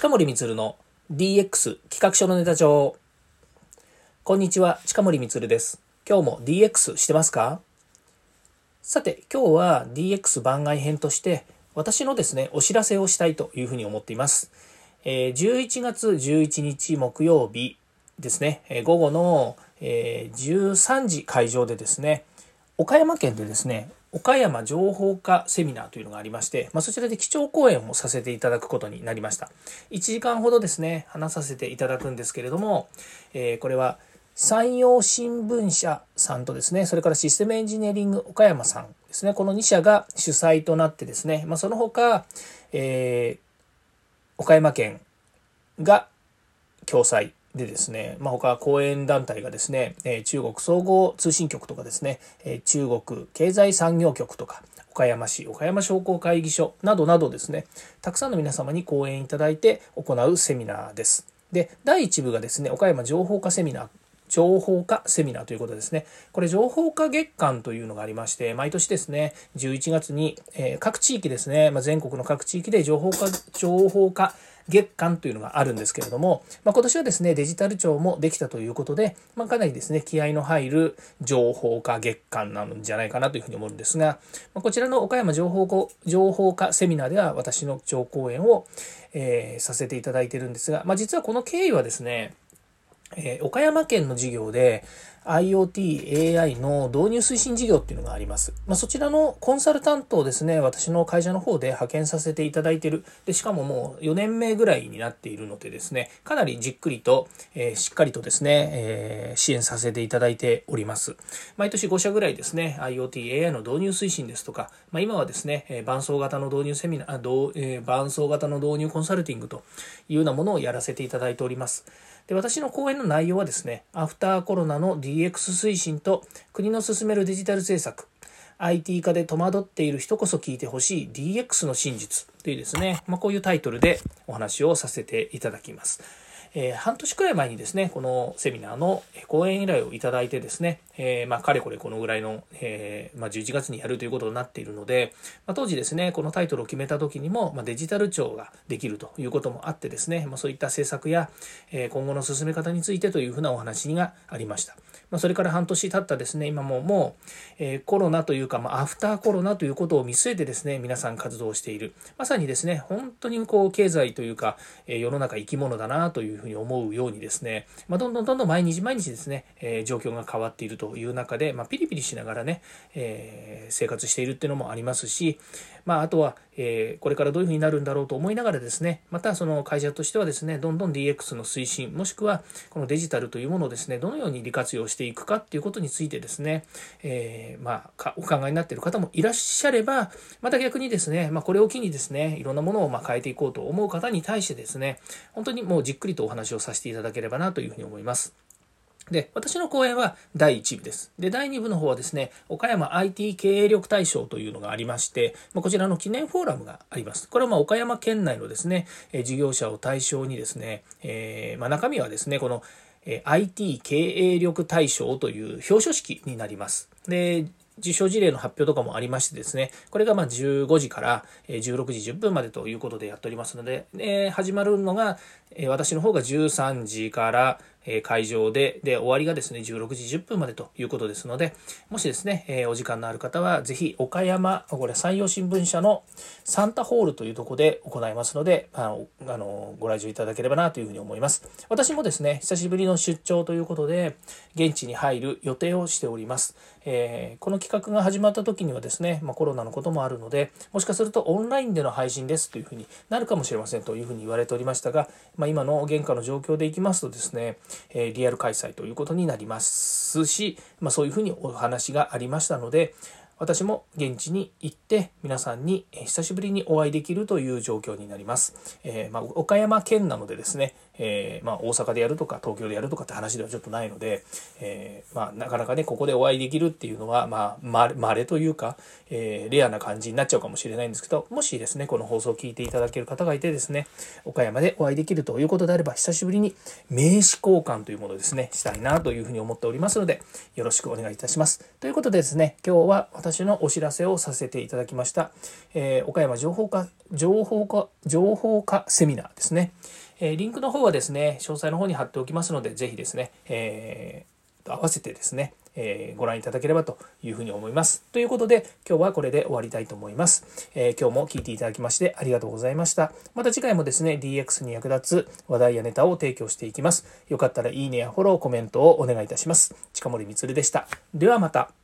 近森光の DX 企画書のネタ帳。こんにちは、近森光です。今日も DX してますか？さて、今日は DX 番外編として、私のですね、お知らせをしたいというふうに思っています。えー、11月11日木曜日ですね、え午後の、え13時会場でですね、岡山県でですね、岡山情報化セミナーというのがありまして、まあ、そちらで基調講演をさせていただくことになりました。1時間ほどですね、話させていただくんですけれども、えー、これは山陽新聞社さんとですね、それからシステムエンジニアリング岡山さんですね、この2社が主催となってですね、まあ、その他、えー、岡山県が共催でですね、まあ、他講演団体がですね、え中国総合通信局とかですね、え中国経済産業局とか、岡山市岡山商工会議所などなどですね、たくさんの皆様に講演いただいて行うセミナーです。で、第1部がですね、岡山情報化セミナー。情報化セミナーということですね。これ情報化月間というのがありまして、毎年ですね、11月に、え各地域ですね、ま、全国の各地域で情報化、情報化月間というのがあるんですけれども、まあ、今年はですね、デジタル庁もできたということで、まあ、かなりですね、気合の入る情報化月間なんじゃないかなというふうに思うんですが、ま、こちらの岡山情報情報化セミナーでは私の情講演を、えー、させていただいてるんですが、まあ、実はこの経緯はですね、えー、岡山県の事業で IoT、AI の導入推進事業っていうのがあります。まあ、そちらのコンサルタントをですね、私の会社の方で派遣させていただいている。で、しかももう4年目ぐらいになっているのでですね、かなりじっくりと、えー、しっかりとですね、えー、支援させていただいております。毎年5社ぐらいですね、IoT、AI の導入推進ですとか、まあ、今はですね、え伴走型の導入セミナー、あえ、伴走型の導入コンサルティングというようなものをやらせていただいております。で私の講演の内容はですね、アフターコロナの DX DX 推進と国の進めるデジタル政策、IT 化で戸惑っている人こそ聞いてほしい DX の真実というですね、まあ、こういうタイトルでお話をさせていただきます。えー、半年くらい前にですね、このセミナーの講演依頼をいただいてですね、えー、まあ、かれこれこのぐらいの、えー、まあ、11月にやるということになっているので、まあ、当時ですね、このタイトルを決めた時にも、まデジタル庁ができるということもあってですね、まそういった政策や、え今後の進め方についてというふうなお話がありました。まそれから半年経ったですね、今ももう、えコロナというか、まアフターコロナということを見据えてですね、皆さん活動している。まさにですね、本当にこう、経済というか、え世の中生き物だなというふうに思うようにですね、まあ、どんどんどんどん毎日毎日ですね、えー、状況が変わっているという中で、まあ、ピリピリしながらね、えー、生活しているっていうのもありますし、まあ、あとは、えー、これからどういうふうになるんだろうと思いながらですね、またその会社としてはですね、どんどん DX の推進、もしくはこのデジタルというものをですね、どのように利活用していくかっていうことについてですね、えー、まあ、お考えになっている方もいらっしゃれば、また逆にですね、まあ、これを機にですね、いろんなものをま変えていこうと思う方に対してですね、本当にもうじっくりとお話をさせていただければなというふうに思います。で、私の講演は第1部です。で、第2部の方はですね、岡山 IT 経営力大賞というのがありまして、まこちらの記念フォーラムがあります。これはま岡山県内のですね、え事業者を対象にですね、えー、ま中身はですね、この、え IT 経営力大賞という表彰式になります。で、受賞事例の発表とかもありましてですね、これがま15時から16時10分までということでやっておりますので、え始まるのが、え私の方が13時からえ会場で、で、終わりがですね、16時10分までということですので、もしですね、えお時間のある方は、ぜひ、岡山、これ、山陽新聞社のサンタホールというとこで行いますので、あの、あのご来場いただければなというふうに思います。私もですね、久しぶりの出張ということで、現地に入る予定をしております。えー、この企画が始まった時にはですね、まあ、コロナのこともあるので、もしかするとオンラインでの配信ですというふうになるかもしれませんというふうに言われておりましたが、まあ、今の現下の状況でいきますとですね、え、リアル開催ということになりますし、まあ、そういうふうにお話がありましたので、私も現地に行って皆さんに久しぶりにお会いできるという状況になります。えー、まあ、岡山県なのでですね、えー、まあ、大阪でやるとか東京でやるとかって話ではちょっとないので、えー、まあ、なかなかねここでお会いできるっていうのはまあまれというか、えレアな感じになっちゃうかもしれないんですけどもしですねこの放送を聞いていただける方がいてですね岡山でお会いできるということであれば久しぶりに名刺交換というものですねしたいなというふうに思っておりますのでよろしくお願いいたします。ということでですね今日は私のお知らせをさせていただきました、えー、岡山情報化情報化情報化セミナーですね。えリンクの方はですね、詳細の方に貼っておきますので、ぜひですね、えー、合わせてですね、えー、ご覧いただければというふうに思います。ということで、今日はこれで終わりたいと思います。えー、今日も聞いていただきましてありがとうございました。また次回もですね、DX に役立つ話題やネタを提供していきます。よかったらいいねやフォロー、コメントをお願いいたします。近森光でした。ではまた。